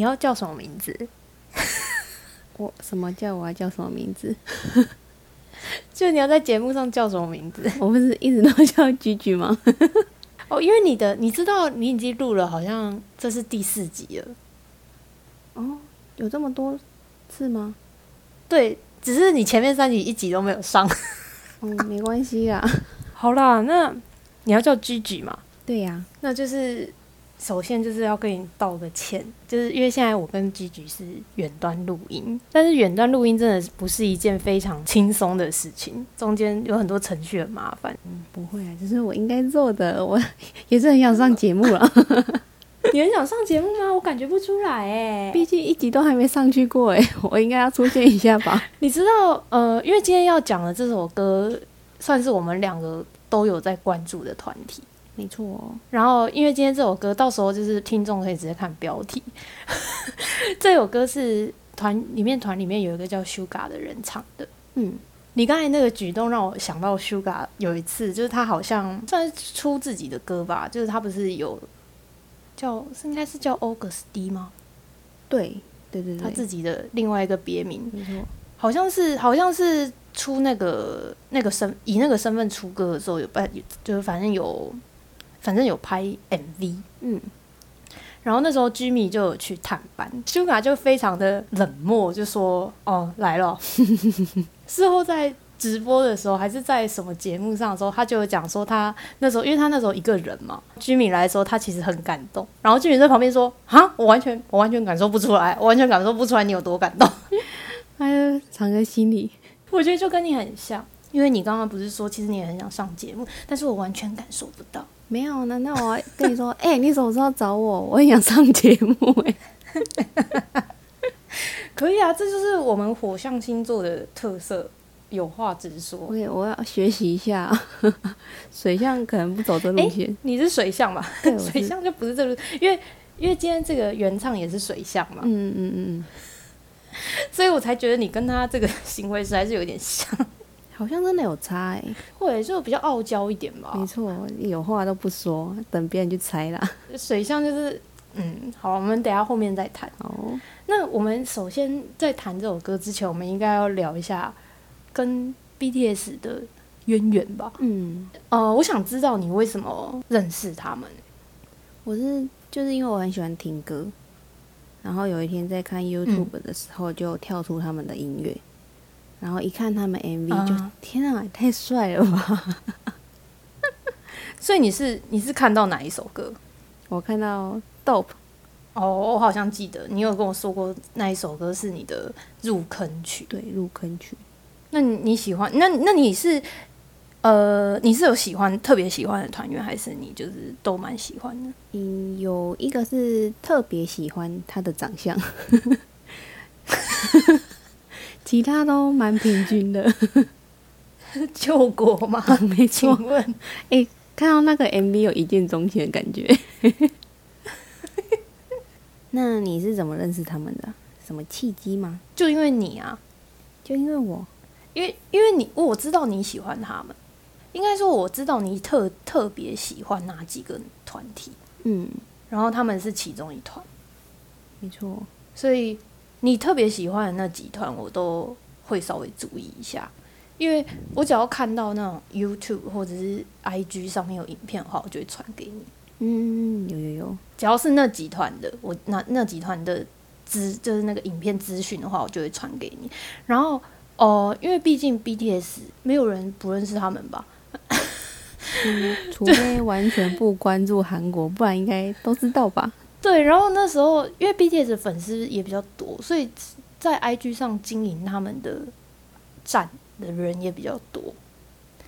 你要叫什么名字？我什么叫我要叫什么名字？就你要在节目上叫什么名字？我不是一直都叫居居吗？哦，因为你的你知道你已经录了，好像这是第四集了。哦，有这么多次吗？对，只是你前面三集一集都没有上。嗯，没关系啦。好啦，那你要叫居居嘛？对呀、那就是首先就是要跟你道个歉，就是因为现在我跟吉吉是远端录音，但是远端录音真的不是一件非常轻松的事情，中间有很多程序很麻烦。不会啊，这是我应该做的。我 也是很想上节目了，你很想上节目吗？我感觉不出来哎。毕竟一集都还没上去过哎，我应该要出现一下吧？你知道，呃，因为今天要讲的这首歌，算是我们两个都有在关注的团体。没错、哦，然后，因为今天这首歌，到时候就是听众可以直接看标题。这首歌是团里面团里面有一个叫 Sugar 的人唱的。嗯，你刚才那个举动让我想到 Sugar 有一次，就是他好像算是出自己的歌吧，就是他不是有叫是应该是叫 August D 吗？对对对对，他自己的另外一个别名，没错，好像是好像是出那个那个身以那个身份出歌的时候有办，就是反正有反正有拍 MV，嗯，然后那时候 Jimmy 就有去探班，Suga 就非常的冷漠，就说哦来了。事后在直播的时候，还是在什么节目上的时候，他就有讲说他那时候，因为他那时候一个人嘛，Jimmy 来的时候，他其实很感动。然后 Jimmy 在旁边说：“哈，我完全我完全感受不出来，我完全感受不出来你有多感动。”哎呀藏在心里。我觉得就跟你很像，因为你刚刚不是说其实你也很想上节目，但是我完全感受不到。没有，难道我要跟你说，哎、你什么时候找我？我也想上节目哎、可以啊，这就是我们火象星座的特色，有话直说。我也我要学习一下，水象可能不走这路线。你是水象吧？对水象就不是这路，因为因为今天这个原唱也是水象嘛，嗯嗯嗯，所以我才觉得你跟他这个行为实在是有点像，好像真的有差哎、或者就比较傲娇一点吧。没错，有话都不说，等别人去猜啦。水象就是，嗯，好，我们等下后面再谈。哦，那我们首先在谈这首歌之前，我们应该要聊一下跟 BTS 的渊源吧。嗯，呃，我想知道你为什么认识他们。我是就是因为我很喜欢听歌，然后有一天在看 YouTube 的时候，就跳出他们的音乐，然后一看他们 MV 就、啊天啊，太帅了吧！所以你是你是看到哪一首歌？我看到 Dope，哦，我好像记得你有跟我说过那一首歌是你的入坑曲。对，入坑曲。那你你喜欢？那那你是呃，你是有喜欢特别喜欢的团员，还是你就是都蛮喜欢的？嗯，有一个是特别喜欢他的长相，其他都蛮平均的。救国吗？没错，请问看到那个 MV 有一见钟情的感觉。那你是怎么认识他们的？什么契机吗？就因为你啊，就因为我，因为因为你我知道你喜欢他们，应该说我知道你特特别喜欢哪几个团体，嗯，然后他们是其中一团，没错，所以你特别喜欢的那几团，我都会稍微注意一下。因为我只要看到那种 YouTube 或者是 IG 上面有影片的话，我就会传给你。嗯，有有有，只要是那几团的，我那那几团的资就是那个影片资讯的话，我就会传给你。然后哦、呃因为毕竟 BTS 没有人不认识他们吧？嗯，除非完全不关注韩国，不然应该都知道吧？对，然后那时候因为 BTS 的粉丝也比较多，所以在 IG 上经营他们的站的人也比较多。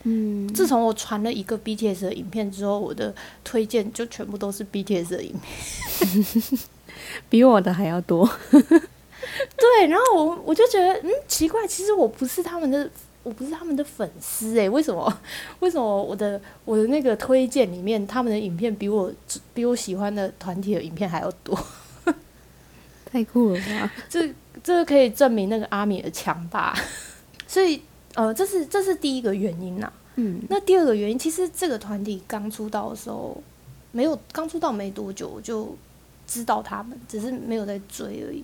嗯，自从我传了一个 BTS 的影片之后，我的推荐就全部都是 BTS 的影片。比我的还要多。对，然后我我就觉得，嗯，奇怪，其实我不是他们的，我不是他们的粉丝诶，为什么？为什么我的我的那个推荐里面，他们的影片比我比我喜欢的团体的影片还要多？太酷了吧！这这个可以证明那个阿米的强大。所以，呃，这是这是第一个原因呐、嗯，那第二个原因，其实这个团体刚出道的时候，没有刚出道没多久，我就知道他们，只是没有在追而已。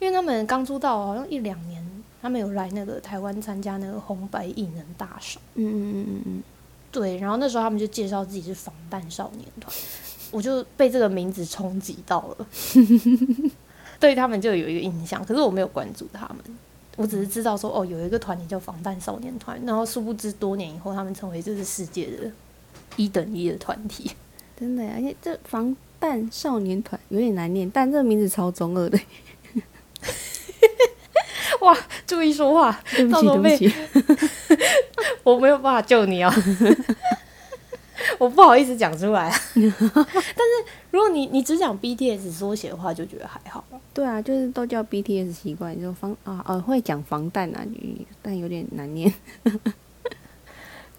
因为他们刚出道好像一两年，他们有来那个台湾参加那个红白艺人大赏。嗯嗯嗯嗯嗯，对，然后那时候他们就介绍自己是防弹少年团，我就被这个名字冲击到了，对他们就有一个印象。可是我没有关注他们，我只是知道说哦，有一个团体叫防弹少年团，然后殊不知多年以后，他们成为这个世界的一等一的团体。真的呀，而且这防弹少年团有点难念，但这个名字超中二的。哇，注意说话，对不起，到时候被对不起。我没有办法救你哦，我不好意思讲出来啊。但是如果你你只讲 BTS 缩写的话，就觉得还好。对啊，就是都叫 BTS 习惯，就防啊呃会讲防弹啊，但有点难念。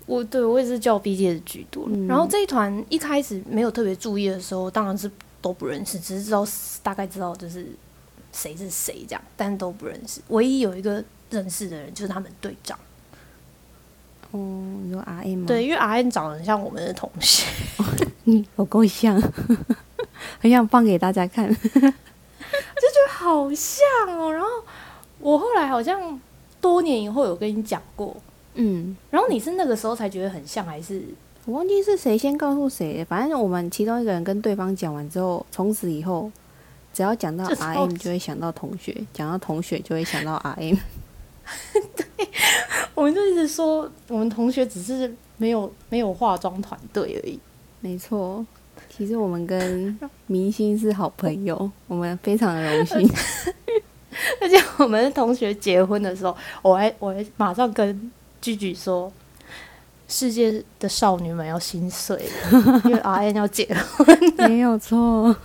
我对我也是叫 BTS 居多。嗯然后这一团一开始没有特别注意的时候，当然是都不认识，只是知道大概知道就是谁是谁这样，但都不认识。唯一有一个认识的人就是他们队长，哦，你说 R N 吗？对，因为 R N 长得很像我们的同学，嗯，有够像，很想放给大家看。就觉得好像哦。然后我后来好像多年以后有跟你讲过，嗯，然后你是那个时候才觉得很像，还是我忘记是谁先告诉谁，反正我们其中一个人跟对方讲完之后，从此以后，只要讲到就 R 超 M 就会想到同学，讲到同学就会想到 R M。对我们就一直说我们同学只是没有没有化妆团队而已。没错，其实我们跟明星是好朋友，我们非常的荣幸。而且我们同学结婚的时候，我还我还马上跟居居说，世界的少女们要心碎了，因为 R N 要结婚。没有错，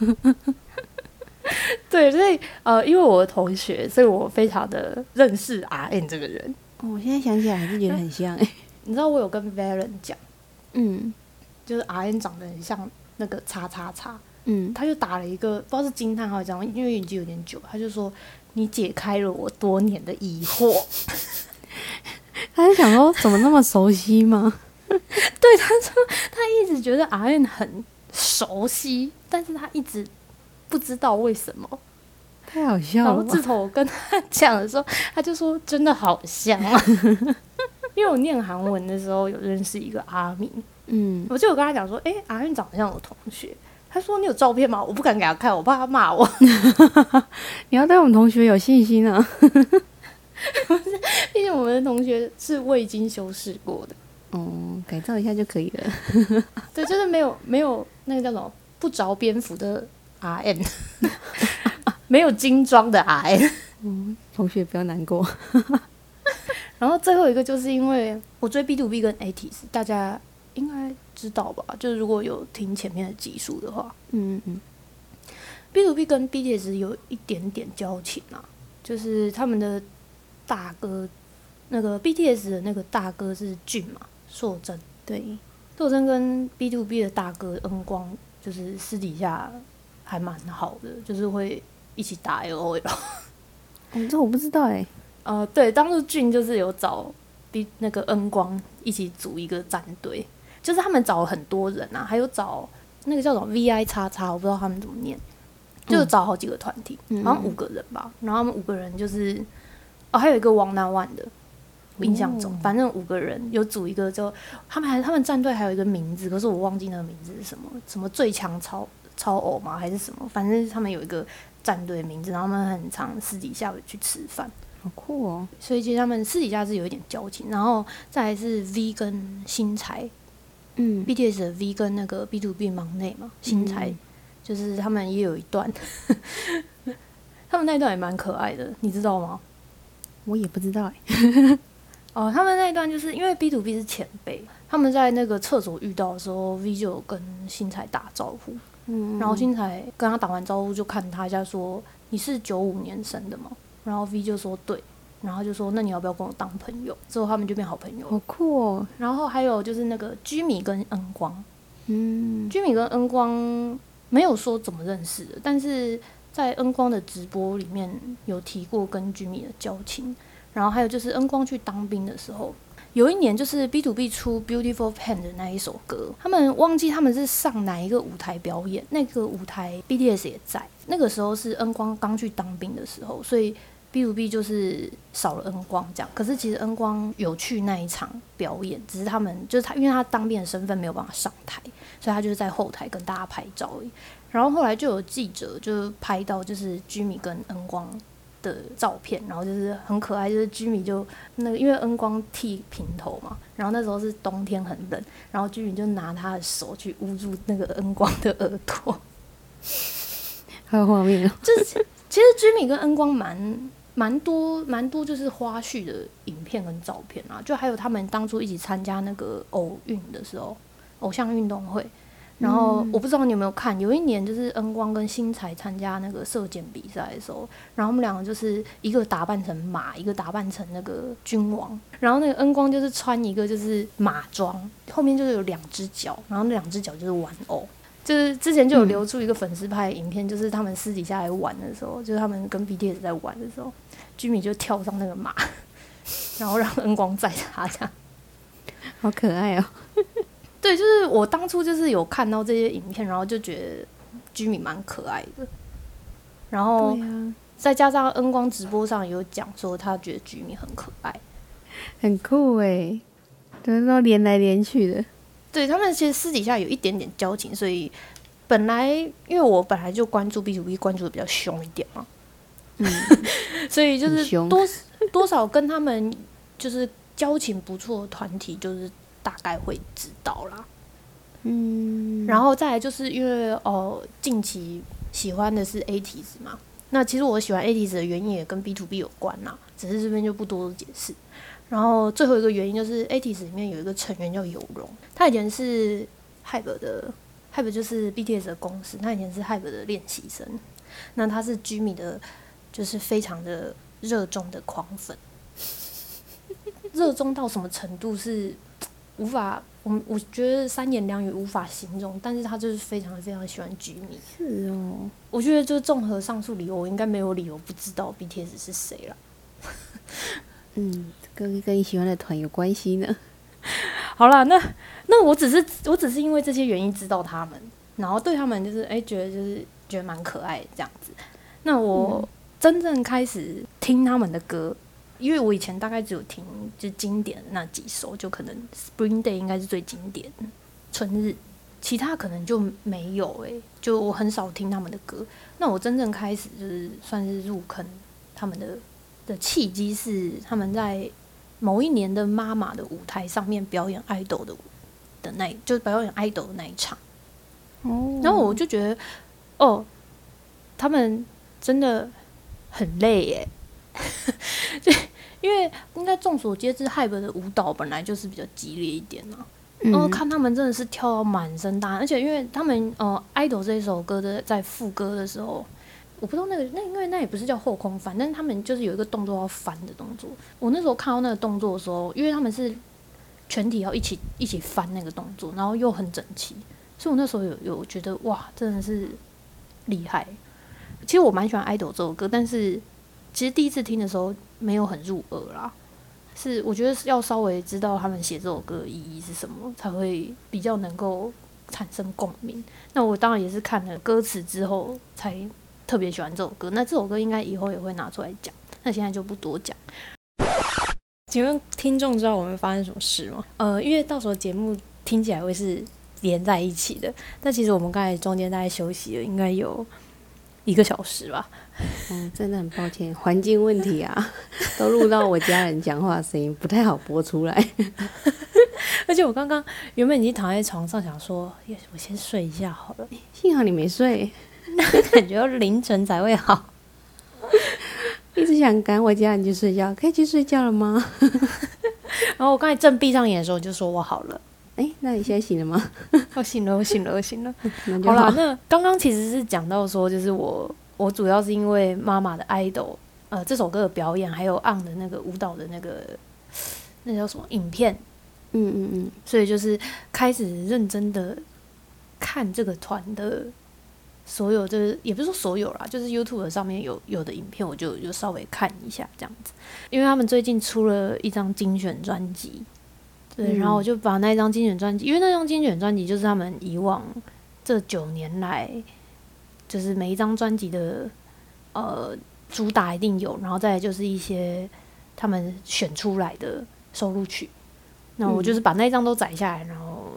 对，所以呃，因为我的同学，所以我非常的认识 R N 这个人。哦我现在想起来还是觉得很像哎。你知道我有跟 Valen 讲，嗯就是 R N 长得很像那个叉叉叉，嗯，他就打了一个不知道是惊叹号还是这样，因为已经有点久，他就说你解开了我多年的疑惑。他就想说怎么那么熟悉吗？对，他说他一直觉得 R N 很熟悉，但是他一直不知道为什么。太好笑了然后自！从我跟他讲的时候，他就说真的好像啊。因为我念韩文的时候有认识一个阿明，嗯，我就有跟他讲说，哎、阿运长得像我同学。他说你有照片吗？我不敢给他看，我怕他骂我。你要对我们同学有信心啊！毕竟我们的同学是未经修饰过的，哦，改造一下就可以了。对，就是没有没有那个叫什么不着边幅的 R N，没有精装的 R N。嗯同学不要难过。然后最后一个就是因为我追 B to B 跟 ATS，大家应该知道吧？就是如果有听前面的集数的话嗯嗯，B to B 跟 BTS 有一点点交情啊，就是他们的大哥，那个 BTS 的那个大哥是俊嘛，硕珍，对，硕珍跟 B to B 的大哥恩光，就是私底下还蛮好的，就是会一起打 L O L。哦，这我不知道哎。呃，对，当时俊就是有找 B 那个恩光一起组一个战队，就是他们找了很多人啊，还有找那个叫什么 VI 叉叉，我不知道他们怎么念，就是找好几个团体，嗯好像五个人吧，然后他们五个人就是哦，还有一个王南万的。我印象中，哦反正五个人有组一个就，他们还他们战队还有一个名字，可是我忘记那个名字是什么，什么最强超超偶吗？还是什么？反正他们有一个战队名字，然后他们很常私底下去吃饭，好酷哦。所以其实他们私底下是有一点交情，然后再来是 V 跟新材嗯，，BTS 的 V 跟那个 B to B 忙内嘛，新材、嗯就是他们也有一段，他们那一段也蛮可爱的，你知道吗？我也不知道哎。哦，他们那一段就是因为 B to B 是前辈，他们在那个厕所遇到的时候，V 就有跟新材打招呼，嗯然后新才跟他打完招呼就看他一下说：“你是九五年生的吗？”然后 V 就说：“对。”然后就说：“那你要不要跟我当朋友？”之后他们就变好朋友。好酷哦。然后还有就是那个居米跟恩光，嗯居米跟恩光没有说怎么认识的，但是在恩光的直播里面有提过跟居米的交情。然后还有就是恩光去当兵的时候，有一年就是 B to B 出 Beautiful Pen 的那一首歌，他们忘记他们是上哪一个舞台表演，那个舞台 BTS 也在。那个时候是恩光刚去当兵的时候，所以 B to B 就是少了恩光这样。可是其实恩光有去那一场表演，只是他们就是他，因为他当兵的身份没有办法上台，所以他就是在后台跟大家拍照而已。然后后来就有记者就拍到就是居米跟恩光。的照片，然后就是很可爱，就是居米就那个，因为恩光剃平头嘛，然后那时候是冬天很冷，然后居米就拿他的手去捂住那个恩光的耳朵，还有画面，就是其实居米跟恩光蛮蛮多蛮多就是花絮的影片跟照片啊，就还有他们当初一起参加那个偶运的时候，偶像运动会。然后我不知道你有没有看，有一年就是恩光跟新才参加那个射箭比赛的时候，然后我们两个就是一个打扮成马，一个打扮成那个君王，然后那个恩光就是穿一个就是马装，后面就是有两只脚，然后那两只脚就是玩偶，就是之前就有流出一个粉丝拍的影片，就是他们私底下来玩的时候，就是他们跟 BTS 在玩的时候，居米就跳上那个马，然后让恩光载他，这样。好可爱哦。对，就是我当初就是有看到这些影片，然后就觉得居民蛮可爱的，然后再加上恩光直播上有讲说他觉得居民很可爱，很酷哎，都都连来连去的。对他们其实私底下有一点点交情，所以本来因为我本来就关注 B to B 关注的比较凶一点嘛，嗯，所以就是多多少跟他们就是交情不错的团体就是。大概会知道啦，嗯，然后再来就是因为哦，近期喜欢的是 A T S 嘛，那其实我喜欢 A T S 的原因也跟 B to B 有关啦，只是这边就不多解释。然后最后一个原因就是 A T S 里面有一个成员叫有容，他以前是 Hype 的，Hype 就是 B T S 的公司，他以前是 Hype 的练习生，那他是 Jimmy 的，就是非常的热衷的狂粉，热衷到什么程度是？无法，我我觉得三言两语无法形容，但是他就是非常非常喜欢居民。是哦，我觉得就综合上述理由，我应该没有理由不知道 BTS 是谁了。嗯，跟跟你喜欢的团有关系呢。好了，那那我只是我只是因为这些原因知道他们，然后对他们就是哎觉得就是觉得蛮可爱这样子。那我真正开始听他们的歌。因为我以前大概只有听就经典那几首，就可能《Spring Day》应该是最经典，《春日》，其他可能就没有诶，就我很少听他们的歌。那我真正开始就是算是入坑他们的的契机是他们在某一年的妈妈的舞台上面表演爱豆的的那，就是表演爱豆的那一场。哦，然后我就觉得，哦，他们真的很累耶。对，因为应该众所皆知，Hype 的舞蹈本来就是比较激烈一点嘛。然后看他们真的是跳到满身大汗，而且因为他们呃《idol》这一首歌的在副歌的时候，我不知道那个那因为那也不是叫后空翻，但是他们就是有一个动作要翻的动作。我那时候看到那个动作的时候，因为他们是全体要一起一起翻那个动作，然后又很整齐，所以我那时候有有觉得哇，真的是厉害。其实我蛮喜欢《idol》这首歌，但是。其实第一次听的时候没有很入耳啦，是我觉得是要稍微知道他们写这首歌的意义是什么，才会比较能够产生共鸣。那我当然也是看了歌词之后才特别喜欢这首歌。那这首歌应该以后也会拿出来讲，那现在就不多讲。请问听众知道我们发生什么事吗？呃，因为到时候节目听起来会是连在一起的，但其实我们刚才中间大概休息了，应该有一个小时吧。嗯，真的很抱歉，环境问题啊，都录到我家人讲话的声音，不太好播出来。而且我刚刚原本已经躺在床上，想说，我先睡一下好了。幸好你没睡，感觉凌晨才会好。一直想赶我家人去睡觉，可以去睡觉了吗？然后我刚才正闭上眼的时候，就说我好了。哎，那你现在醒了吗？我醒了，我醒了，我醒了。好了，那刚刚其实是讲到说，就是我。我主要是因为妈妈的 idol，呃，这首歌的表演，还有 on 的那个舞蹈的那个，那叫什么影片，嗯嗯嗯，所以就是开始认真的看这个团的所有，就是也不是说所有啦，就是 YouTube 上面有有的影片，我就就稍微看一下这样子，因为他们最近出了一张精选专辑，对，然后我就把那张精选专辑，因为那张精选专辑就是他们以往这九年来，就是每一张专辑的呃主打一定有，然后再来就是一些他们选出来的收录曲。那我就是把那一张都载下来，然后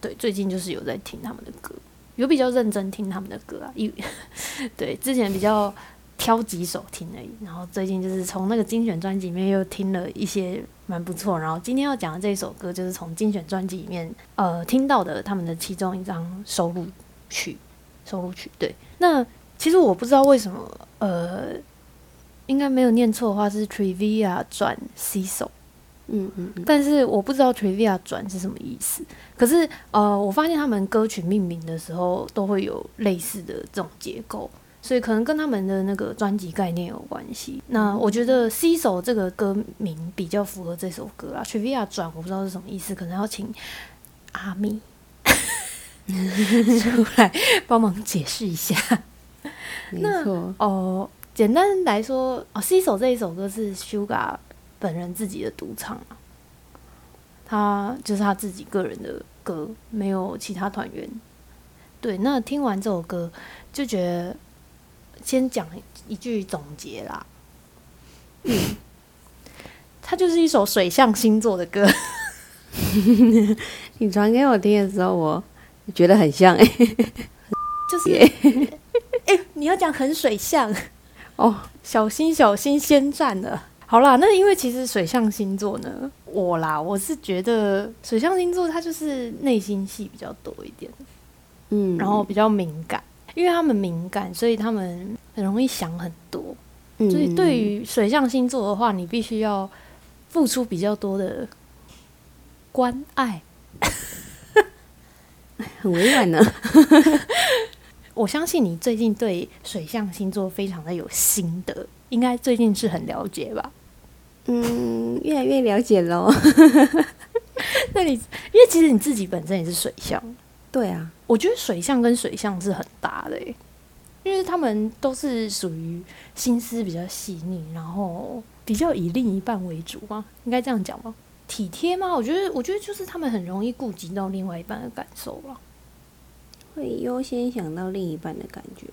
对，最近就是有在听他们的歌，有比较认真听他们的歌啊。因 对之前比较挑几首听而已，然后最近就是从那个精选专辑里面又听了一些。蛮不错，然后今天要讲的这一首歌就是从精选专辑里面呃听到的他们的其中一张收录曲，收录曲对。那其实我不知道为什么呃，应该没有念错的话是 Trivia 转 C 手，嗯嗯，但是我不知道 Trivia 转是什么意思。可是呃，我发现他们歌曲命名的时候都会有类似的这种结构。所以可能跟他们的那个专辑概念有关系。那我觉得《C 手》这个歌名比较符合这首歌啊。Trivia 转我不知道是什么意思，可能要请阿咪 出来帮忙解释一下。没错哦，简单来说，哦，《C 手》这一首歌是 Sugar 本人自己的独唱啊，他就是他自己个人的歌，没有其他团员。对，那听完这首歌就觉得。先讲一句总结啦，嗯，它就是一首水象星座的歌。你传给我听的时候，我觉得很像哎，就是，哎，你要讲很水象哦，小心小心先占了。好啦，那因为其实水象星座呢，我啦，我是觉得水象星座它就是内心戏比较多一点，嗯，然后比较敏感。因为他们敏感，所以他们很容易想很多。所以对于水象星座的话，你必须要付出比较多的关爱。很委婉呢。我相信你最近对水象星座非常的有心得，应该最近是很了解吧？嗯，越来越了解喽。那你因为其实你自己本身也是水象。对啊，我觉得水象跟水象是很搭的，因为他们都是属于心思比较细腻，然后比较以另一半为主嘛？应该这样讲吗？体贴吗？我觉得，我觉得就是他们很容易顾及到另外一半的感受了，会优先想到另一半的感觉。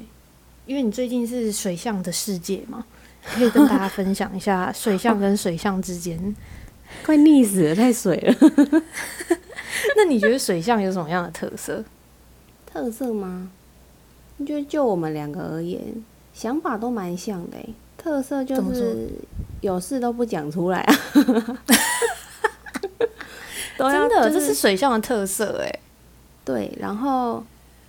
因为你最近是水象的世界嘛，可以跟大家分享一下 水象跟水象之间，快溺死了，太水了。那你觉得水象有什么样的特色？特色吗？你觉得就我们两个而言，想法都蛮像的。特色就是有事都不讲出来啊。真的，这是水象的特色哎。对，然后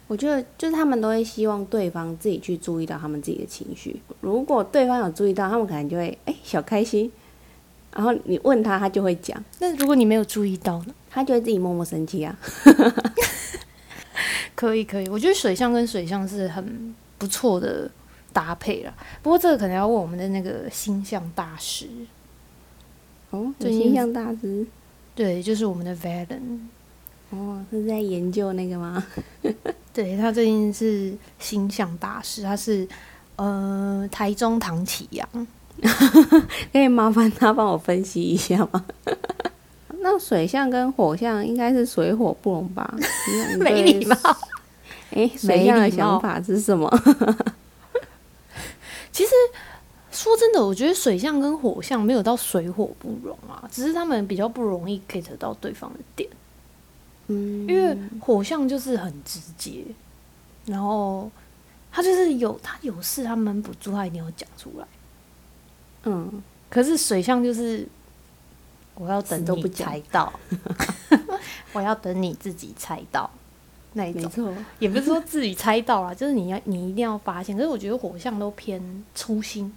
我觉得就是他们都会希望对方自己去注意到他们自己的情绪。如果对方有注意到，他们可能就会哎小开心。然后你问他，他就会讲。那如果你没有注意到呢？他就会自己默默生气啊。可以可以，我觉得水象跟水象是很不错的搭配了。不过这个可能要问我们的那个星象大师。哦，星象大师。对，就是我们的 Valen。哦，是在研究那个吗？对他最近是星象大师，他是呃台中唐启阳。可以麻烦他帮我分析一下吗？那水象跟火象应该是水火不容吧？没礼貌。哎，水象的想法是什么？其实说真的，我觉得水象跟火象没有到水火不容啊，只是他们比较不容易 get 到对方的点。嗯，因为火象就是很直接，然后他就是有他有事，他闷不住，他一定要讲出来。嗯，可是水象就是，我要等你猜到，我要等你自己猜到。那一种，也不是说自己猜到了，就是你要你一定要发现。可是我觉得火象都偏粗心，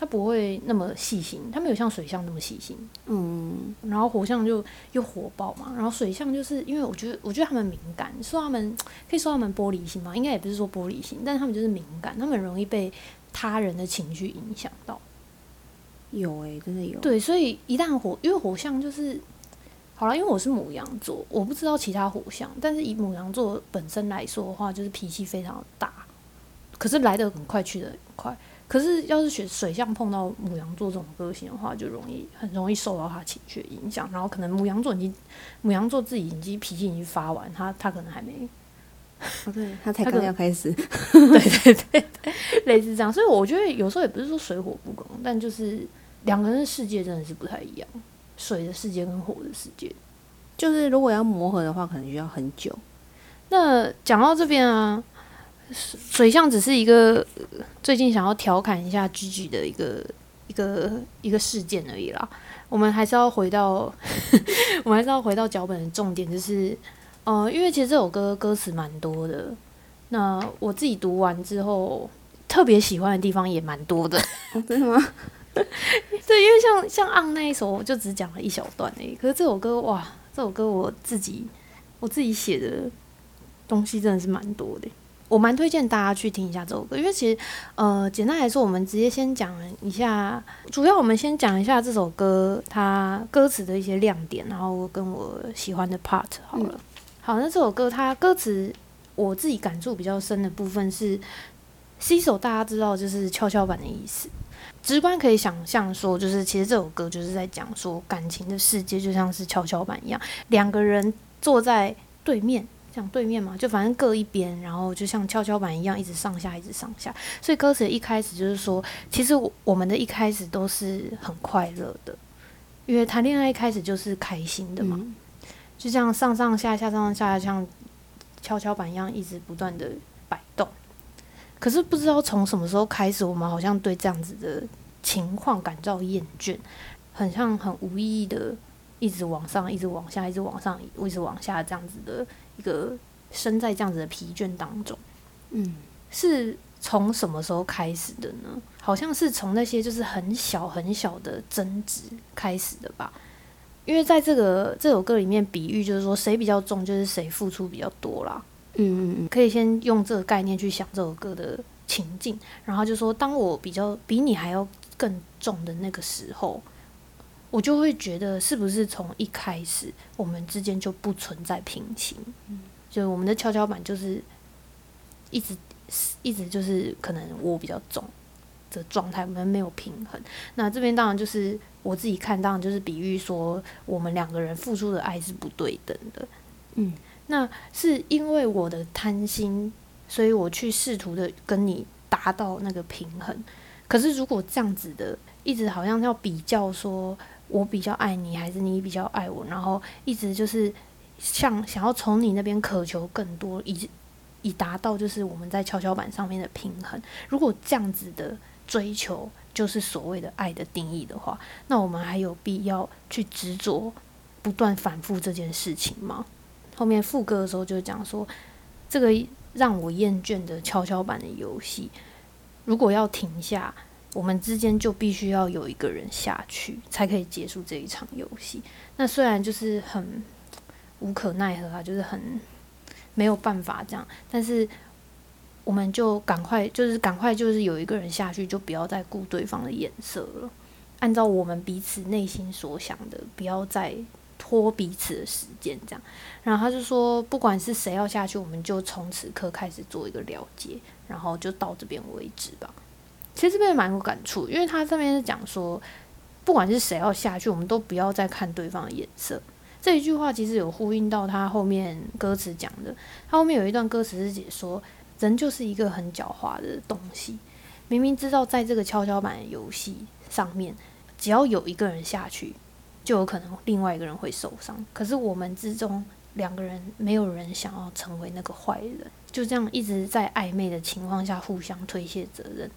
他不会那么细心，他没有像水象那么细心。嗯，然后火象就又火爆嘛，然后水象就是因为我觉得，我觉得他们敏感，说他们可以说他们玻璃心嘛，应该也不是说玻璃心，但是他们就是敏感，他们很容易被他人的情绪影响到。有哎，真的有。对，所以一旦火，因为火象就是，好了，因为我是母羊座，我不知道其他火象，但是以母羊座本身来说的话，就是脾气非常大，可是来的很快，去的很快。可是要是选水象碰到母羊座这种个性的话，就容易很容易受到他情绪的影响，然后可能母羊座已经母羊座自己已经脾气已经发完，他他可能还没，哦，对他才刚要开始，对对对对，类似这样。所以我觉得有时候也不是说水火不容，但就是两个人的世界真的是不太一样，水的世界跟火的世界。就是如果要磨合的话，可能需要很久。那讲到这边啊，水水象只是一个呃最近想要调侃一下 Gigi 的一个一个一个事件而已啦。我们还是要回到，我们还是要回到脚本的重点，就是呃，因为其实这首歌歌词蛮多的，那我自己读完之后，特别喜欢的地方也蛮多的。哦，真的吗？对，因为像像《昂》那一首，我就只讲了一小段而已。可是这首歌，哇，这首歌我自己我自己写的东西真的是蛮多的。我蛮推荐大家去听一下这首歌，因为其实呃，简单来说，我们直接先讲一下，主要我们先讲一下这首歌它歌词的一些亮点，然后跟我喜欢的 part 好了。好，那这首歌它歌词我自己感触比较深的部分是，C 手大家知道就是跷跷板的意思。直观可以想象说，就是其实这首歌就是在讲说，感情的世界就像是跷跷板一样，两个人坐在对面，这样对面嘛，就反正各一边，然后就像跷跷板一样，一直上下，一直上下。所以歌词一开始就是说，其实我我们的一开始都是很快乐的，因为谈恋爱一开始就是开心的嘛，嗯就这样上上下下、上上下下，像跷跷板一样，一直不断的摆动。可是不知道从什么时候开始，我们好像对这样子的情况感到厌倦，很像很无意义的一直往上，一直往下，一直往上，一直往下这样子的一个身在这样子的疲倦当中。嗯，是从什么时候开始的呢？好像是从那些就是很小很小的争执开始的吧。因为在这个这首歌里面，比喻就是说谁比较重，就是谁付出比较多啦。嗯嗯嗯，可以先用这个概念去想这首歌的情境，然后就说，当我比较比你还要更重的那个时候，我就会觉得是不是从一开始我们之间就不存在平行，就是我们的跷跷板就是一直一直就是可能我比较重的状态，我们没有平衡。那这边当然就是我自己看，当然就是比喻说我们两个人付出的爱是不对等的。嗯，那是因为我的贪心，所以我去试图的跟你达到那个平衡。可是如果这样子的，一直好像要比较说，我比较爱你，还是你比较爱我，然后一直就是像想要从你那边渴求更多，以以达到就是我们在跷跷板上面的平衡。如果这样子的追求就是所谓的爱的定义的话，那我们还有必要去执着不断反复这件事情吗？后面副歌的时候就讲说，这个让我厌倦的跷跷板的游戏，如果要停下，我们之间就必须要有一个人下去，才可以结束这一场游戏。那虽然就是很无可奈何啊，就是很没有办法这样，但是我们就赶快，就是赶快，就是有一个人下去，就不要再顾对方的眼色了，按照我们彼此内心所想的，不要再拖彼此的时间这样。然后他就说，不管是谁要下去，我们就从此刻开始做一个了结，然后就到这边为止吧。其实这边蛮有感触，因为他这边是讲说，不管是谁要下去，我们都不要再看对方的眼色。这一句话其实有呼应到他后面歌词讲的，他后面有一段歌词是解说，人就是一个很狡猾的东西，明明知道在这个跷跷板游戏上面，只要有一个人下去，就有可能另外一个人会受伤。可是我们之中两个人没有人想要成为那个坏人，就这样一直在暧昧的情况下互相推卸责任。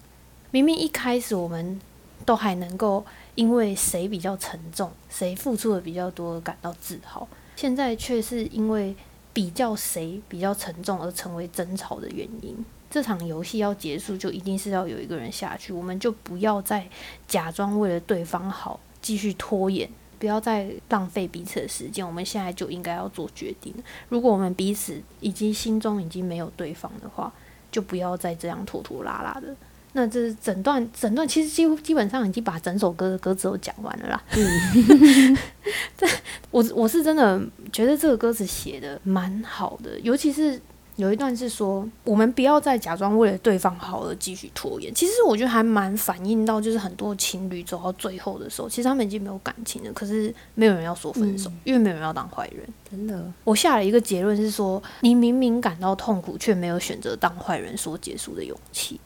明明一开始我们都还能够因为谁比较沉重，谁付出的比较多而感到自豪，现在却是因为比较谁比较沉重而成为争吵的原因。这场游戏要结束，就一定是要有一个人下去，我们就不要再假装为了对方好继续拖延，不要再浪费彼此的时间。我们现在就应该要做决定。如果我们彼此已经心中已经没有对方的话，就不要再这样拖拖拉拉的。那这是整段整段其实几乎基本上已经把整首歌的歌词都讲完了啦。嗯，这我我是真的觉得这个歌词写的蛮好的，尤其是有一段是说，我们不要再假装为了对方好而继续拖延。其实我觉得还蛮反映到，就是很多情侣走到最后的时候，其实他们已经没有感情了，可是没有人要说分手，因为没有人要当坏人。真的，我下了一个结论是说，你明明感到痛苦，却没有选择当坏人说结束的勇气。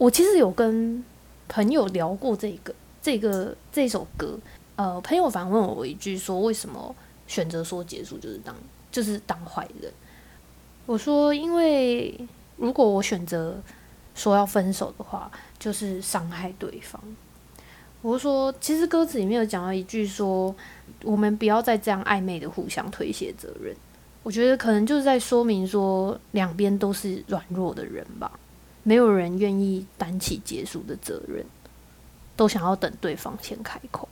我其实有跟朋友聊过这个这个这首歌，呃，朋友反问我一句说，为什么选择说结束就是当就是当坏人？我说，因为如果我选择说要分手的话，就是伤害对方。我说，其实歌词里面有讲到一句说，我们不要再这样暧昧的互相推卸责任。我觉得可能就是在说明说，两边都是软弱的人吧，没有人愿意担起结束的责任，都想要等对方先开口。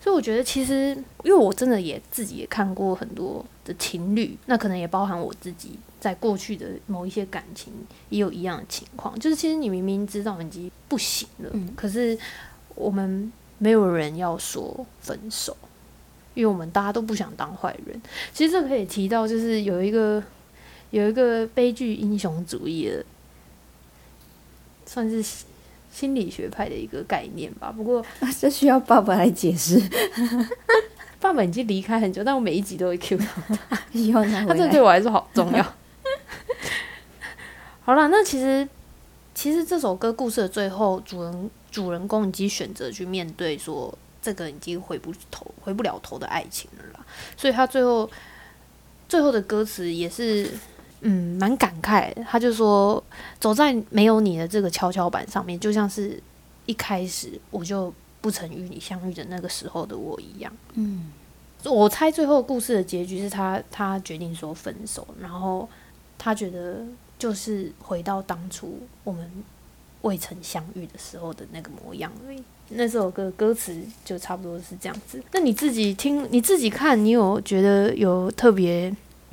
所以我觉得，其实因为我真的也自己也看过很多的情侣，那可能也包含我自己在过去的某一些感情也有一样的情况，就是其实你明明知道已经不行了，可是我们没有人要说分手，因为我们大家都不想当坏人。其实这可以提到，就是有一个有一个悲剧英雄主义的，算是。心理学派的一个概念吧，不过 这需要爸爸来解释。爸爸已经离开很久，但我每一集都会 Q 到他，他他这对我来说好重要。好了，那其实其实这首歌故事的最后，主人主人公已经选择去面对说这个已经回不头、回不了头的爱情了啦，所以他最后最后的歌词也是。嗯，蛮感慨。他就说，走在没有你的这个跷跷板上面，就像是一开始我就不曾与你相遇的那个时候的我一样。嗯，我猜最后故事的结局是他他决定说分手，然后他觉得就是回到当初我们未曾相遇的时候的那个模样而已。那首歌歌词就差不多是这样子。那你自己听，你自己看，你有觉得有特别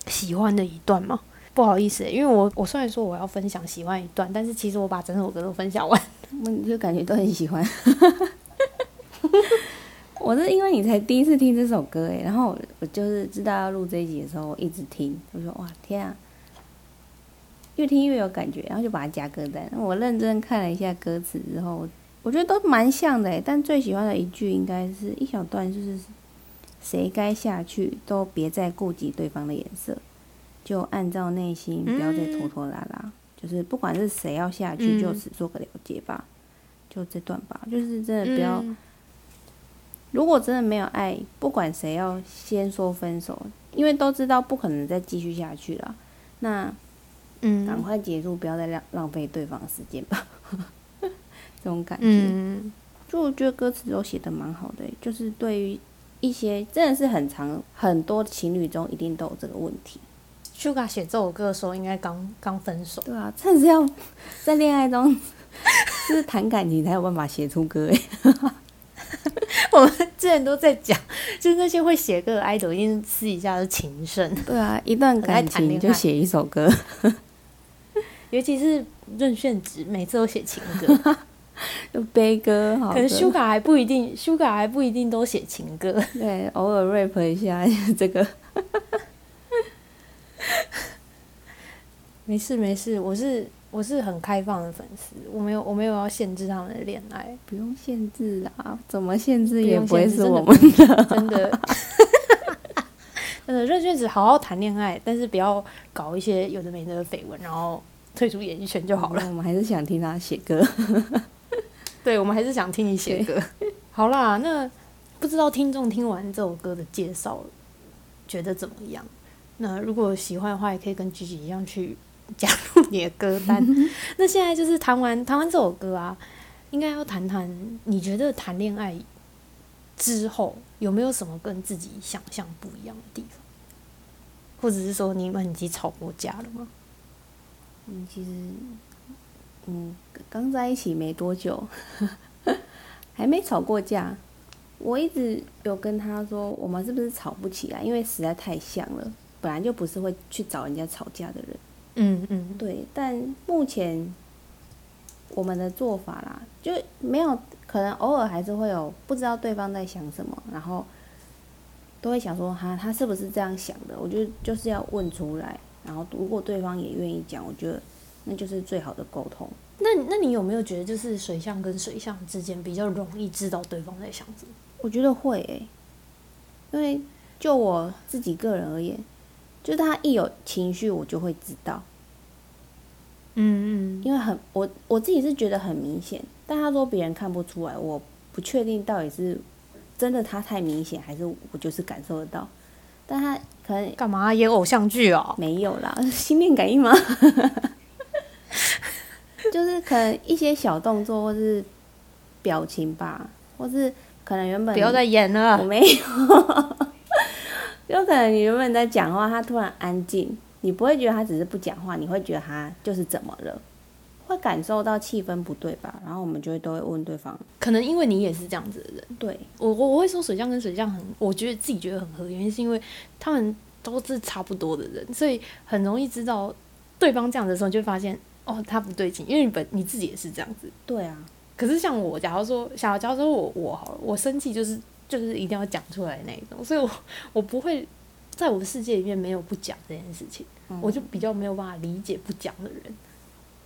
喜欢的一段吗？不好意思，因为我我虽然说我要分享喜欢一段，但是其实我把整首歌都分享完，我就感觉都很喜欢。我是因为你才第一次听这首歌诶，然后我就是知道要录这一集的时候，我一直听，我说哇天啊，越听越有感觉，然后就把它加歌单。我认真看了一下歌词之后，我觉得都蛮像的诶，但最喜欢的一句应该是一小段，就是谁该下去都别再顾及对方的颜色。就按照内心，不要再拖拖拉拉。就是不管是谁要下去，就此做个了结吧。就这段吧，就是真的不要。如果真的没有爱，不管谁要先说分手，因为都知道不可能再继续下去了。那，嗯，赶快结束，不要再浪浪费对方时间吧。这种感觉，就我觉得歌词都写的蛮好的，就是对于一些真的是很长很多情侣中，一定都有这个问题。Sugar 写这首歌的时候，应该刚刚分手。对啊，真是要在恋爱中，就是谈感情才有办法写出歌哎。我们之前都在讲，就是那些会写歌的 idol，一定私底下是情圣。对啊，一段感情就写一首歌。尤其是任炫植，每次都写情歌，就悲歌。可能 Sugar 还不一定，Sugar 还不一定都写情歌。对，偶尔 rap 一下这个。没事没事，我是我是很开放的粉丝，我没有我没有要限制他们的恋爱，不用限制啊，怎么限制也不会是我们的，真的，真的任炫子好好谈恋爱，但是不要搞一些有的没的绯闻，然后退出演艺圈就好了。我们还是想听他写歌，对，我们还是想听你写歌。好啦，那不知道听众听完这首歌的介绍，觉得怎么样？那如果喜欢的话，也可以跟 Gigi 一样去。加入你的歌单。那现在就是谈完谈完这首歌啊，应该要谈谈你觉得谈恋爱之后有没有什么跟自己想象不一样的地方，或者是说你们已经吵过架了吗？嗯，其实，嗯，刚在一起没多久，还没吵过架。我一直有跟他说，我们是不是吵不起来？因为实在太像了，本来就不是会去找人家吵架的人。嗯嗯，对，但目前我们的做法啦，就没有可能偶尔还是会有不知道对方在想什么，然后都会想说哈，他是不是这样想的？我觉得就是要问出来，然后如果对方也愿意讲，我觉得那就是最好的沟通。那那你有没有觉得，就是水象跟水象之间比较容易知道对方在想什么？我觉得会诶、因为就我自己个人而言，就是他一有情绪，我就会知道，嗯嗯，因为很我我自己是觉得很明显，但他说别人看不出来，我不确定到底是真的他太明显，还是我就是感受得到，但他可能干嘛演偶像剧哦？没有啦，心电感应吗？就是可能一些小动作或是表情吧，或是可能原本不要再演了我。没有，有可能你原本在讲话，他突然安静，你不会觉得他只是不讲话，你会觉得他就是怎么了，会感受到气氛不对吧？然后我们就会都会问对方，可能因为你也是这样子的人，对，我我我会说水象跟水象很，我觉得自己觉得很合，原因是因为他们都是差不多的人，所以很容易知道对方这样的时候，你就会发现哦，他不对劲，因为你本你自己也是这样子。对啊，可是像我，假如说，假如假如说我我好了，我生气就是就是一定要讲出来那一种，所以我我不会在我的世界里面没有不讲这件事情，嗯我就比较没有办法理解不讲的人。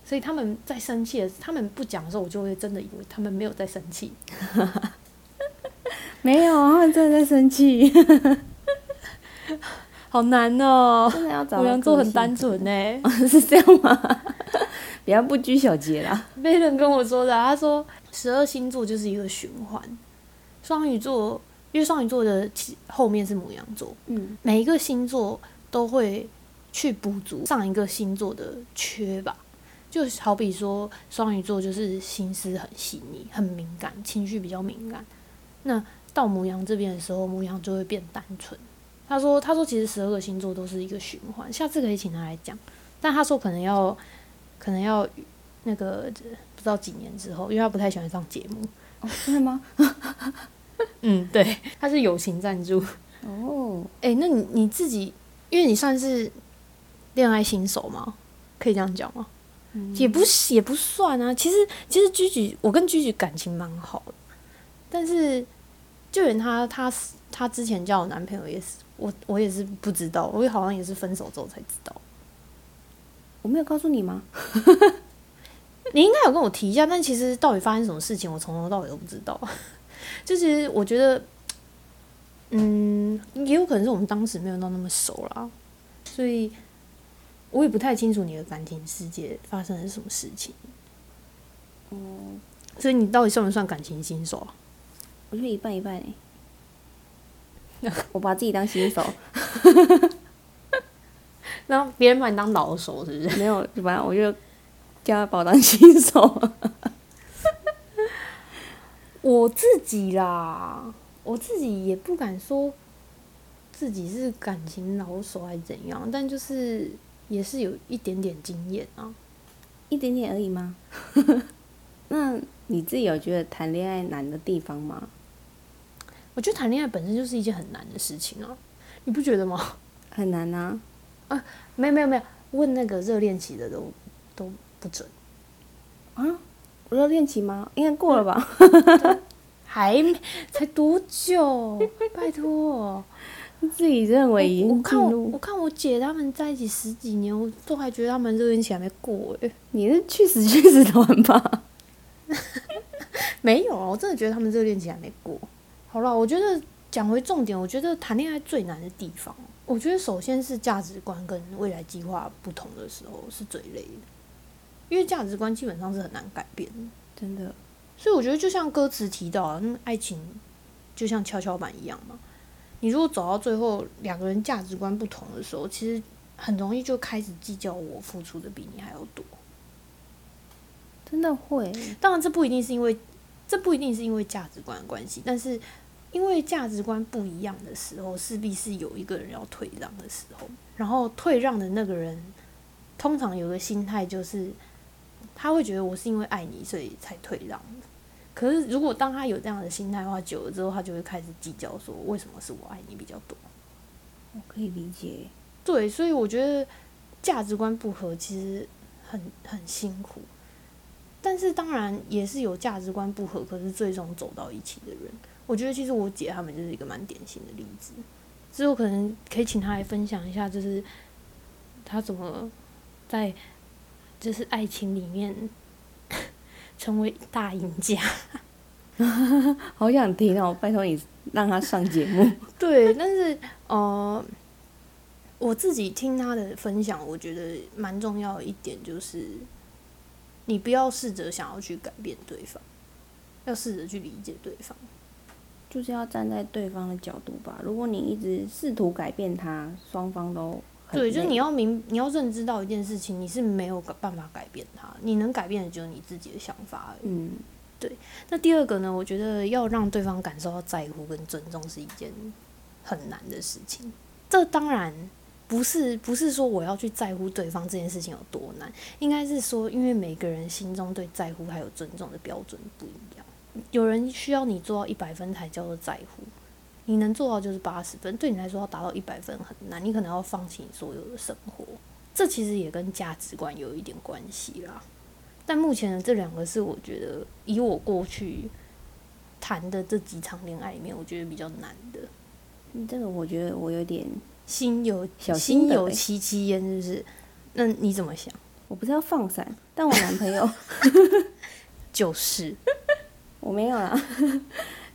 所以他们在生气的时，他们不讲的时候，我就会真的以为他们没有在生气。没有，他们真的在生气，好难哦、真的要找母羊座很单纯，纯呢、是这样吗？比较不拘小节啦，没人跟我说的啊、他说十二星座就是一个循环，双鱼座因为双鱼座的其后面是母羊座，嗯每一个星座都会去补足上一个星座的缺吧。就好比说双鱼座就是心思很细腻、很敏感，情绪比较敏感。那到母羊这边的时候，母羊就会变单纯。他说：“他说其实十二个星座都是一个循环，下次可以请他来讲。但他说可能要，可能要那个不知道几年之后，因为他不太喜欢上节目。哦，真的吗？嗯，对，他是友情赞助。哦，哎、那你你自己，因为你算是恋爱新手吗？可以这样讲吗？也不是也不算啊。其实其实居居，我跟居居感情蛮好的，但是就连他他他之前交我男朋友也是，我我也是不知道，我好像也是分手之后才知道。我没有告诉你吗？你应该有跟我提一下，但其实到底发生什么事情，我从头到尾都不知道。就其实我觉得，嗯，也有可能是我们当时没有到那么熟啦，所以我也不太清楚你的感情世界发生了什么事情。嗯，所以你到底算不算感情新手啊？我觉得一半一半诶。我把自己当新手，然后别人把你当老手，是不是？没有，反正我就叫他把我当新手。我自己啦，我自己也不敢说自己是感情老手还是怎样，但就是也是有一点点经验啊。一点点而已吗？那你自己有觉得谈恋爱难的地方吗？我觉得谈恋爱本身就是一件很难的事情啊，你不觉得吗？很难啊。没有没有没有，问那个热恋期的都都不准，啊，我热恋期吗？应该过了吧？还没才多久？拜托，自己认为已经我看我我，看我姐他们在一起十几年，我都还觉得他们热恋期还没过哎、你是去死去死团吧？没有啊，我真的觉得他们热恋期还没过。好了，我觉得讲回重点，我觉得谈恋爱最难的地方，我觉得首先是价值观跟未来计划不同的时候是最累的，因为价值观基本上是很难改变的。真的，所以我觉得就像歌词提到啊，那爱情就像跷跷板一样嘛。你如果走到最后，两个人价值观不同的时候，其实很容易就开始计较我付出的比你还要多。真的会。当然，这不一定是因为，这不一定是因为价值观的关系，但是因为价值观不一样的时候，势必是有一个人要退让的时候。然后退让的那个人，通常有个心态就是，他会觉得我是因为爱你，所以才退让的。可是如果当他有这样的心态的话，久了之后，他就会开始计较说，为什么是我爱你比较多？我可以理解。对，所以我觉得价值观不合其实很很辛苦，但是当然也是有价值观不合，可是最终走到一起的人。我觉得其实我姐他们就是一个蛮典型的例子，之后可能可以请她来分享一下，就是他怎么在就是爱情里面成为大赢家。好想听哦！拜托你让他上节目。对，但是呃，我自己听他的分享，我觉得蛮重要的一点就是，你不要试着想要去改变对方，要试着去理解对方，就是要站在对方的角度吧。如果你一直试图改变他，双方都对，就是你要明，你要认知到一件事情，你是没有办法改变它，你能改变的就是你自己的想法。嗯。对，那第二个呢？我觉得要让对方感受到在乎跟尊重是一件很难的事情。这当然不是不是说我要去在乎对方这件事情有多难，应该是说，因为每个人心中对在乎还有尊重的标准不一样。有人需要你做到一百分才叫做在乎，你能做到就是八十分，对你来说要达到一百分很难，你可能要放弃你所有的生活。这其实也跟价值观有一点关系啦。但目前的这两个是我觉得，以我过去谈的这几场恋爱里面，我觉得比较难的。这个我觉得我有点心有小心有戚戚焉，是不是？那你怎么想？我不是要放闪，但我男朋友 就是 我没有啦，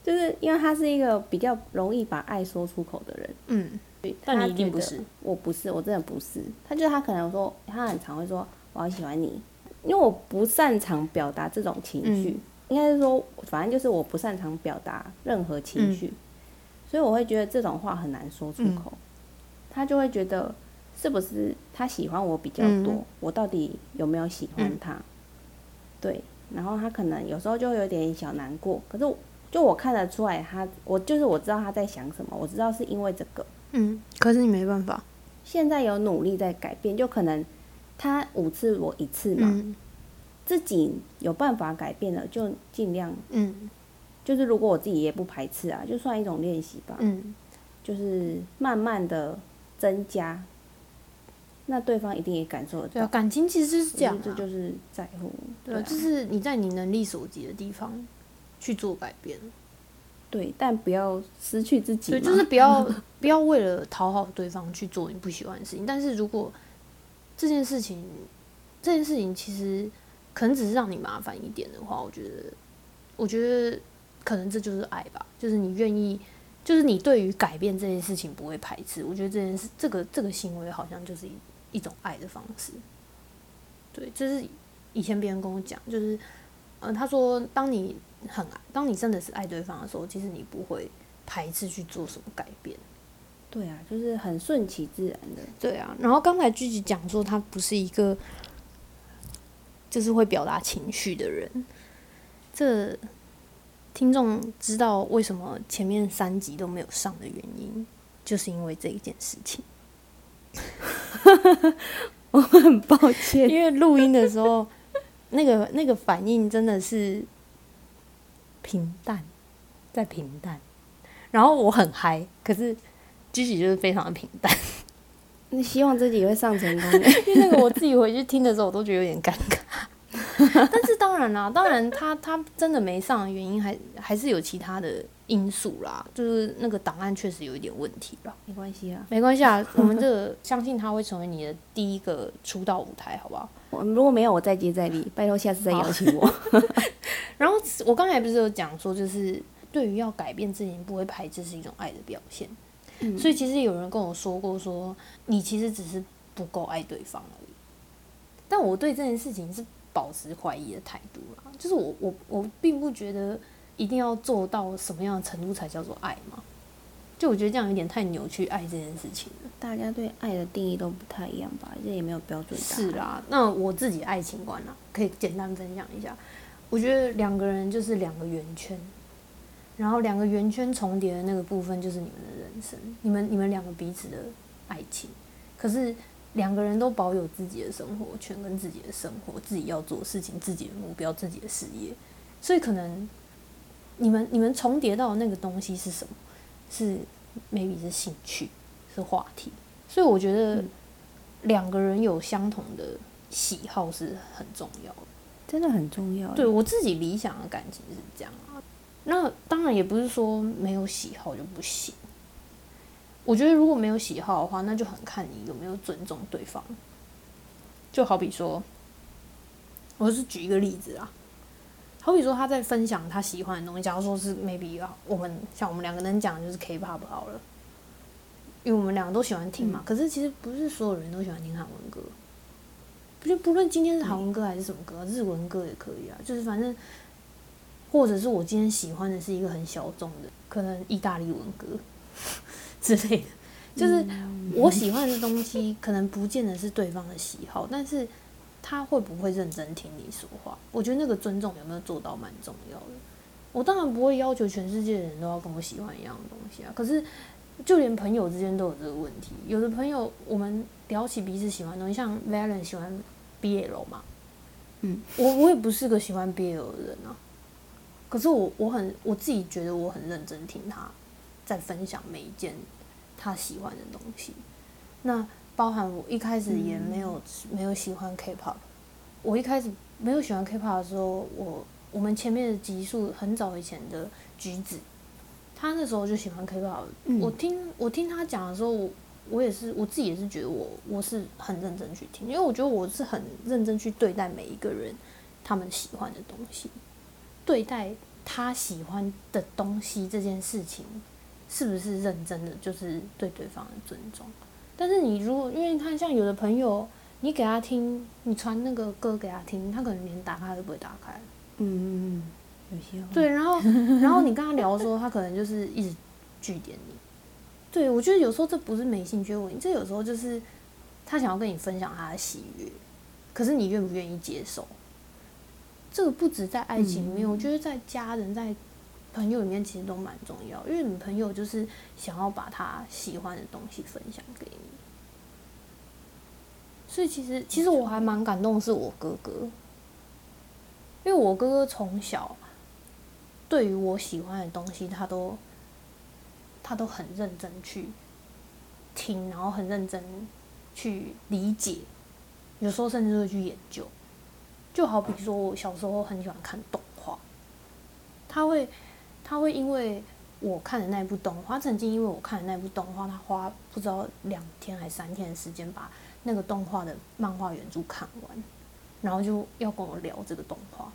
就是因为他是一个比较容易把爱说出口的人。嗯，但你一定不是，我不是，我真的不是。他就是他可能说，他很常会说，我好喜欢你。因为我不擅长表达这种情绪，应该是说，反正就是我不擅长表达任何情绪，所以我会觉得这种话很难说出口。他就会觉得是不是他喜欢我比较多，我到底有没有喜欢他？对，然后他可能有时候就有点小难过，可是就我看得出来，他我就是我知道他在想什么，我知道是因为这个。嗯，可是你没办法，现在有努力在改变，就可能。他五次我一次嘛，自己有办法改变了就尽量，嗯，就是如果我自己也不排斥啊，就算一种练习吧，嗯，就是慢慢的增加，那对方一定也感受得到。对啊，感情其实是这样，这就是在乎，对，就是你在你能力所及的地方去做改变，对，但不要失去自己，对，就是不要 不要为了讨好对方去做你不喜欢的事情，但是如果。这件事情，这件事情其实可能只是让你麻烦一点的话，我觉得，我觉得可能这就是爱吧，就是你愿意，就是你对于改变这件事情不会排斥。我觉得这件事，这个这个行为好像就是一一种爱的方式。对，这是以前别人跟我讲，就是，嗯，他说，当你很爱，当你真的是爱对方的时候，其实你不会排斥去做什么改变。对啊，就是很顺其自然的。对啊，然后刚才具体讲说他不是一个，就是会表达情绪的人。这听众知道为什么前面三集都没有上的原因，就是因为这一件事情。我很抱歉，因为录音的时候，那个那个反应真的是平淡，在平淡。然后我很嗨，可是。自己就是非常的平淡，你希望自己会上成功？因为那个我自己回去听的时候，我都觉得有点尴尬。但是当然啦，当然他他真的没上的原因还还是有其他的因素啦，就是那个档案确实有一点问题吧。没关系啊，没关系啊，我们这个相信他会成为你的第一个出道舞台，好不好？我如果没有，我再接再厉，拜托下次再邀请我。然后我刚才不是有讲说，就是对于要改变自己不会排斥是一种爱的表现。所以其实有人跟我说过，说你其实只是不够爱对方而已。但我对这件事情是保持怀疑的态度啦，就是我我我并不觉得一定要做到什么样的程度才叫做爱嘛。就我觉得这样有点太扭曲爱这件事情了。大家对爱的定义都不太一样吧？这也没有标准答案。是啦，那我自己爱情观啊，可以简单分享一下。我觉得两个人就是两个圆圈。然后两个圆圈重叠的那个部分就是你们的人生，你们你们两个彼此的爱情。可是两个人都保有自己的生活圈跟自己的生活，自己要做事情、自己的目标、自己的事业。所以可能你们你们重叠到的那个东西是什么？是 maybe 是兴趣，是话题。所以我觉得两个人有相同的喜好是很重要的，真的很重要。对我自己理想的感情是这样啊。那当然也不是说没有喜好就不行，我觉得如果没有喜好的话，那就很看你有没有尊重对方。就好比说，我是举一个例子啊，好比说他在分享他喜欢的东西，假如说是 maybe 啊，我们像我们两个人讲的就是 K-pop 好了，因为我们两个都喜欢听嘛。可是其实不是所有人都喜欢听韩文歌，就不论今天是韩文歌还是什么歌，日文歌也可以啊。就是反正，或者是我今天喜欢的是一个很小众的，可能意大利文歌 之类的。就是我喜欢的东西，可能不见得是对方的喜好，但是他会不会认真听你说话？我觉得那个尊重有没有做到蛮重要的。我当然不会要求全世界的人都要跟我喜欢一样的东西啊。可是就连朋友之间都有这个问题。有的朋友我们聊起彼此喜欢的东西，像 Valen 喜欢 BL 嘛，嗯，我我也不是个喜欢 BL 的人啊。可是我我很我自己觉得我很认真听他在分享每一件。他喜欢的东西，那包含我一开始也没有没有喜欢 K-pop。我一开始没有喜欢 K-pop 的时候，我我们前面的集数很早以前的橘子，他那时候就喜欢 K-pop。我听我听他讲的时候，我我也是我自己也是觉得我我是很认真去听，因为我觉得我是很认真去对待每一个人他们喜欢的东西，对待他喜欢的东西这件事情。是不是认真的，就是对对方的尊重。但是你如果因为你看，像有的朋友，你给他听，你传那个歌给他听，他可能连打开都不会打开。嗯嗯嗯，有些对，然后然后你跟他聊的时候，他可能就是一直拒点你。对，我觉得有时候这不是没兴趣问题，这有时候就是他想要跟你分享他的喜悦，可是你愿不愿意接受？这个不止在爱情里面，我觉得在家人在。朋友里面其实都蛮重要，因为你朋友就是想要把他喜欢的东西分享给你，所以其实其实我还蛮感动，是我哥哥，因为我哥哥从小对于我喜欢的东西，他都他都很认真去听，然后很认真去理解，有时候甚至会去研究，就好比说我小时候很喜欢看动画，他会。他会因为我看的那部动画，曾经因为我看的那部动画，他花不知道两天还三天的时间把那个动画的漫画原著看完，然后就要跟我聊这个动画。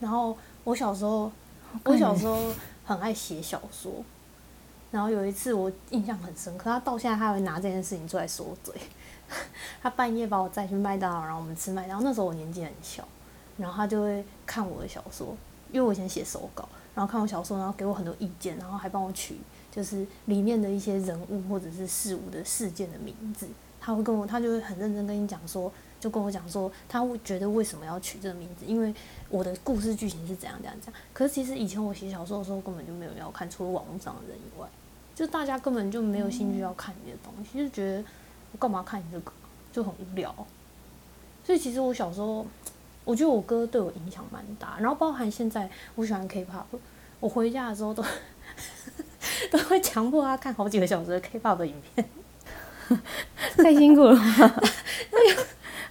然后我小时候，我小时候很爱写小说，然后有一次我印象很深刻，他到现在他还会拿这件事情出来说嘴。他半夜把我载去麦当劳，然后我们吃麦当劳。那时候我年纪很小，然后他就会看我的小说。因为我以前写手稿，然后看我小说，然后给我很多意见，然后还帮我取就是里面的一些人物或者是事物的事件的名字。他会跟我，他就会很认真跟你讲说，就跟我讲说，他会觉得为什么要取这个名字，因为我的故事剧情是怎样怎样怎样。可是其实以前我写小说的时候，根本就没有要看，除了网络上的人以外，就大家根本就没有兴趣要看你的东西，就觉得我干嘛看你这个，就很无聊。所以其实我小时候。我觉得我哥对我影响蛮大，然后包含现在我喜欢 K-pop，我回家的时候都 都会强迫他看好几个小时的 K-pop 的影片，太辛苦了，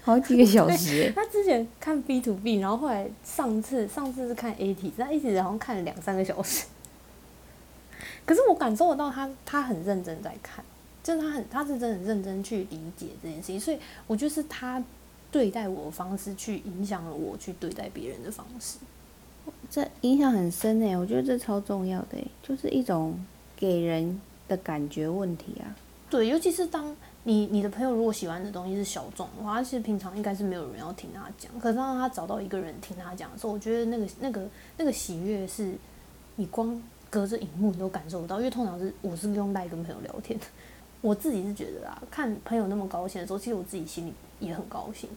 好几个小时。他之前看 B to B，然后后来上次上次是看 A T，他一直好像看了两三个小时。可是我感受得到他他很认真在看，就是他很他是真的很认真去理解这件事情，所以我觉得是他。对待我的方式，去影响了我去对待别人的方式，这影响很深诶，我觉得这超重要的就是一种给人的感觉问题啊。对，尤其是当你你的朋友如果喜欢的东西是小众的话，其实平常应该是没有人要听他讲。可是当他找到一个人听他讲的时候，我觉得那个那个那个喜悦是，你光隔着荧幕你都感受不到。因为通常是我是用赖跟朋友聊天，我自己是觉得啊，看朋友那么高兴的时候，其实我自己心里。也很高兴，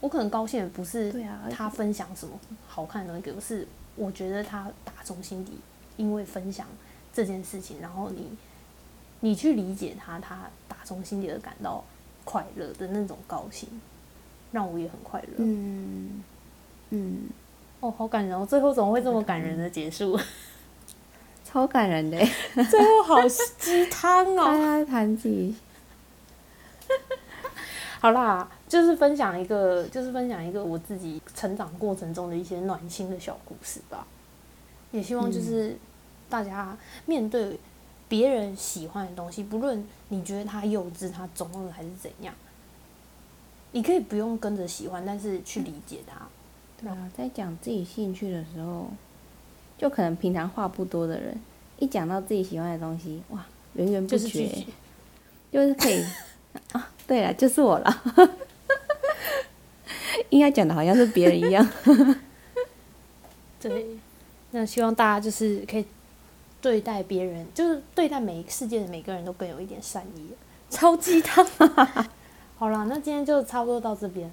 我可能高兴的不是他分享什么好看的东西，给我是我觉得他打从心底，因为分享这件事情，然后你你去理解他，他打从心底的感到快乐的那种高兴，让我也很快乐。嗯嗯，哦，好感人哦！最后怎么会这么感人的结束？超感人的，最后好鸡汤哦！大家谈起。好啦，就是分享一个，就是分享一个我自己成长过程中的一些暖心的小故事吧。也希望就是大家面对别人喜欢的东西，不论你觉得他幼稚、他中二还是怎样，你可以不用跟着喜欢，但是去理解他。对啊，在讲自己兴趣的时候，就可能平常话不多的人，一讲到自己喜欢的东西，哇，源源不就是拒绝，就是可以 啊。对了，就是我了。应该讲的好像是别人一样。对，那希望大家就是可以对待别人，就是对待每一个世界的每个人都更有一点善意。超鸡汤。好了，那今天就差不多到这边，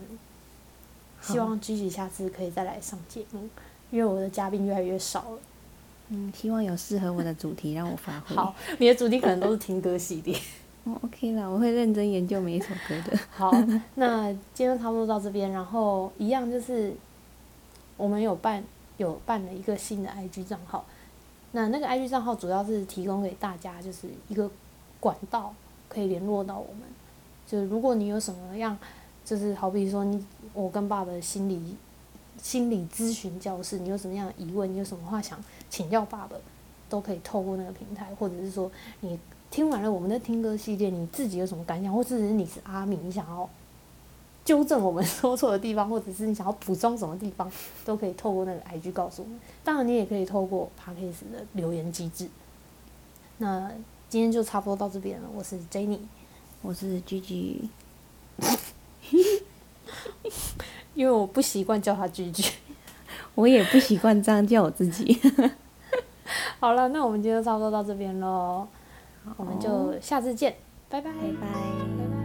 希望 Gigi 下次可以再来上节目，因为我的嘉宾越来越少了。嗯，希望有适合我的主题让我发挥。好，你的主题可能都是听歌系列。哦，OK 啦，我会认真研究每一首歌的。好，那今天差不多到这边，然后一样就是我们有办有办了一个新的 IG 账号，那那个 IG 账号主要是提供给大家就是一个管道，可以联络到我们。就是如果你有什么样，就是好比说你我跟爸爸的心理心理咨询教室，你有什么样的疑问，你有什么话想请教爸爸，都可以透过那个平台，或者是说你听完了我们的听歌系列，你自己有什么感想，或者是你是阿米，你想要纠正我们说错的地方，或者是你想要补充什么地方，都可以透过那个 IG 告诉我们。当然，你也可以透过 Podcast 的留言机制。那今天就差不多到这边了，我是 Jenny，我是 Gigi，因为我不习惯叫他 Gigi。我也不习惯这样叫我自己。好了，那我们今天就差不多到这边喽，我们就下次见，拜拜。拜拜。